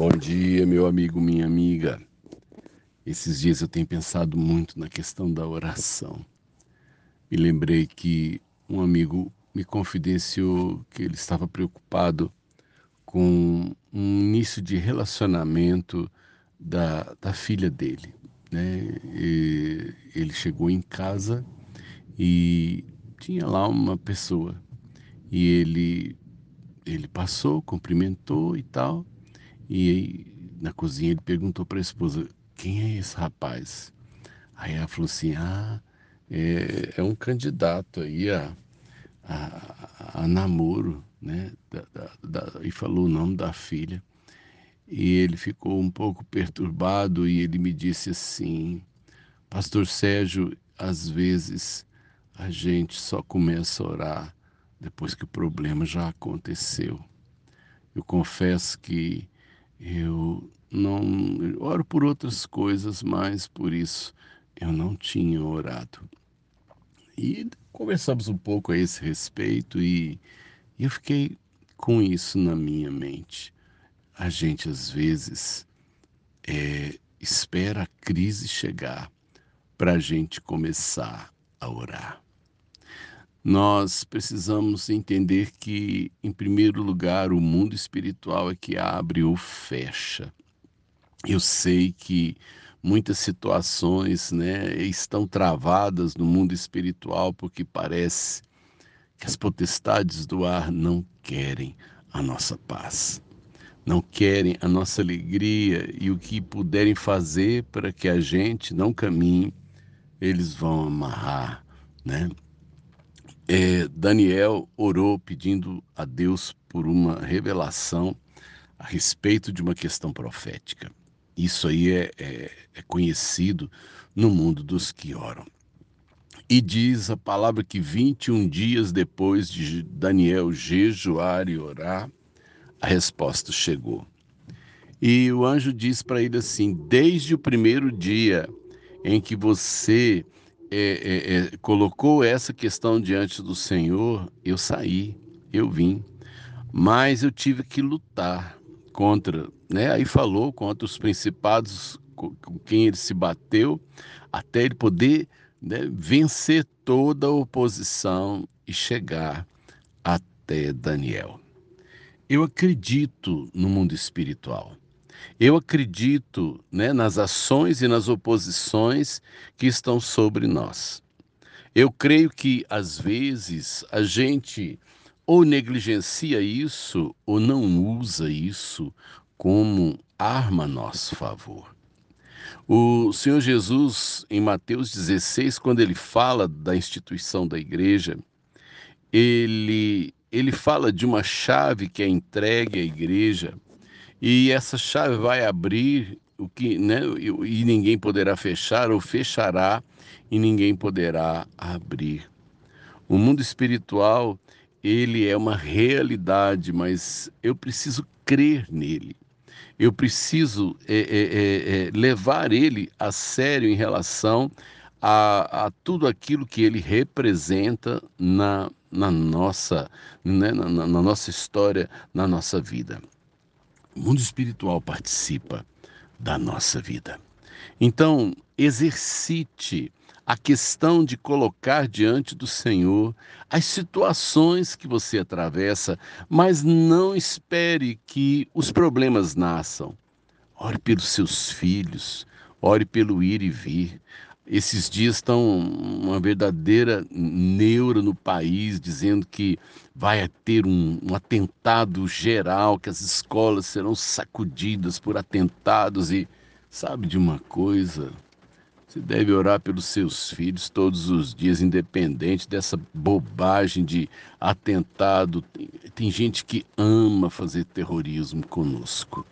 Bom dia, meu amigo, minha amiga. Esses dias eu tenho pensado muito na questão da oração. Me lembrei que um amigo me confidenciou que ele estava preocupado com um início de relacionamento da, da filha dele. Né? E ele chegou em casa e tinha lá uma pessoa e ele ele passou, cumprimentou e tal. E na cozinha ele perguntou para a esposa: quem é esse rapaz? Aí ela falou assim: ah, é, é um candidato aí a, a, a namoro, né? Da, da, da, e falou o nome da filha. E ele ficou um pouco perturbado e ele me disse assim: Pastor Sérgio, às vezes a gente só começa a orar depois que o problema já aconteceu. Eu confesso que eu não eu oro por outras coisas, mas por isso eu não tinha orado. E conversamos um pouco a esse respeito e eu fiquei com isso na minha mente. A gente às vezes é, espera a crise chegar para a gente começar a orar. Nós precisamos entender que, em primeiro lugar, o mundo espiritual é que abre ou fecha. Eu sei que muitas situações né, estão travadas no mundo espiritual porque parece que as potestades do ar não querem a nossa paz, não querem a nossa alegria e o que puderem fazer para que a gente não caminhe, eles vão amarrar, né? É, Daniel orou pedindo a Deus por uma revelação a respeito de uma questão profética. Isso aí é, é, é conhecido no mundo dos que oram. E diz a palavra que 21 dias depois de Daniel jejuar e orar, a resposta chegou. E o anjo diz para ele assim: Desde o primeiro dia em que você é, é, é, colocou essa questão diante do Senhor, eu saí, eu vim, mas eu tive que lutar contra, né? Aí falou contra os principados com quem ele se bateu, até ele poder né, vencer toda a oposição e chegar até Daniel. Eu acredito no mundo espiritual. Eu acredito né, nas ações e nas oposições que estão sobre nós. Eu creio que, às vezes, a gente ou negligencia isso ou não usa isso como arma a nosso favor. O Senhor Jesus, em Mateus 16, quando ele fala da instituição da igreja, ele, ele fala de uma chave que é entregue à igreja e essa chave vai abrir o que, né, e ninguém poderá fechar, ou fechará e ninguém poderá abrir. O mundo espiritual, ele é uma realidade, mas eu preciso crer nele. Eu preciso é, é, é, é levar ele a sério em relação a, a tudo aquilo que ele representa na, na, nossa, né, na, na nossa história, na nossa vida. O mundo espiritual participa da nossa vida. Então, exercite a questão de colocar diante do Senhor as situações que você atravessa, mas não espere que os problemas nasçam. Ore pelos seus filhos, ore pelo ir e vir. Esses dias estão uma verdadeira neura no país, dizendo que vai ter um, um, atentado geral, que as escolas serão sacudidas por atentados. E sabe de uma coisa? Você deve orar pelos seus filhos todos os dias, independente dessa bobagem de atentado. Tem, tem gente que ama fazer terrorismo conosco.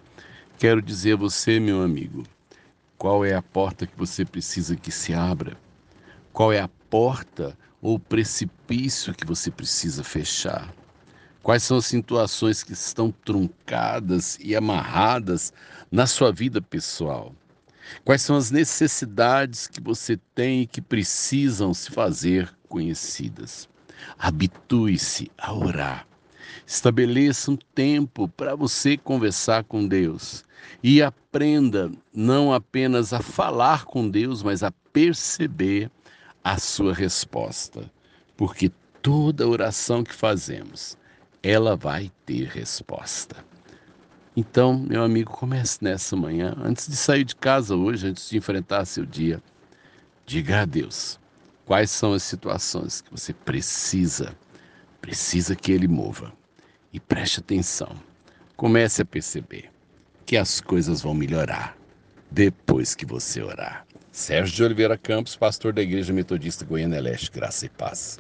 Quero dizer a você, meu amigo, qual é a porta que você precisa que se abra? Qual é a porta ou precipício que você precisa fechar? Quais são as situações que estão truncadas e amarradas na sua vida pessoal? Quais são as necessidades que você tem e que precisam se fazer conhecidas? Habitue-se a orar. Estabeleça um tempo para você conversar com Deus e aprenda não apenas a falar com Deus, mas a perceber a sua resposta, porque toda oração que fazemos, ela vai ter resposta. Então, meu amigo, comece nessa manhã, antes de sair de casa hoje, antes de enfrentar seu dia, diga a Deus quais são as situações que você precisa, precisa que Ele mova. E preste atenção, comece a perceber que as coisas vão melhorar depois que você orar. Sérgio de Oliveira Campos, pastor da Igreja Metodista Goiânia Leste, Graça e Paz.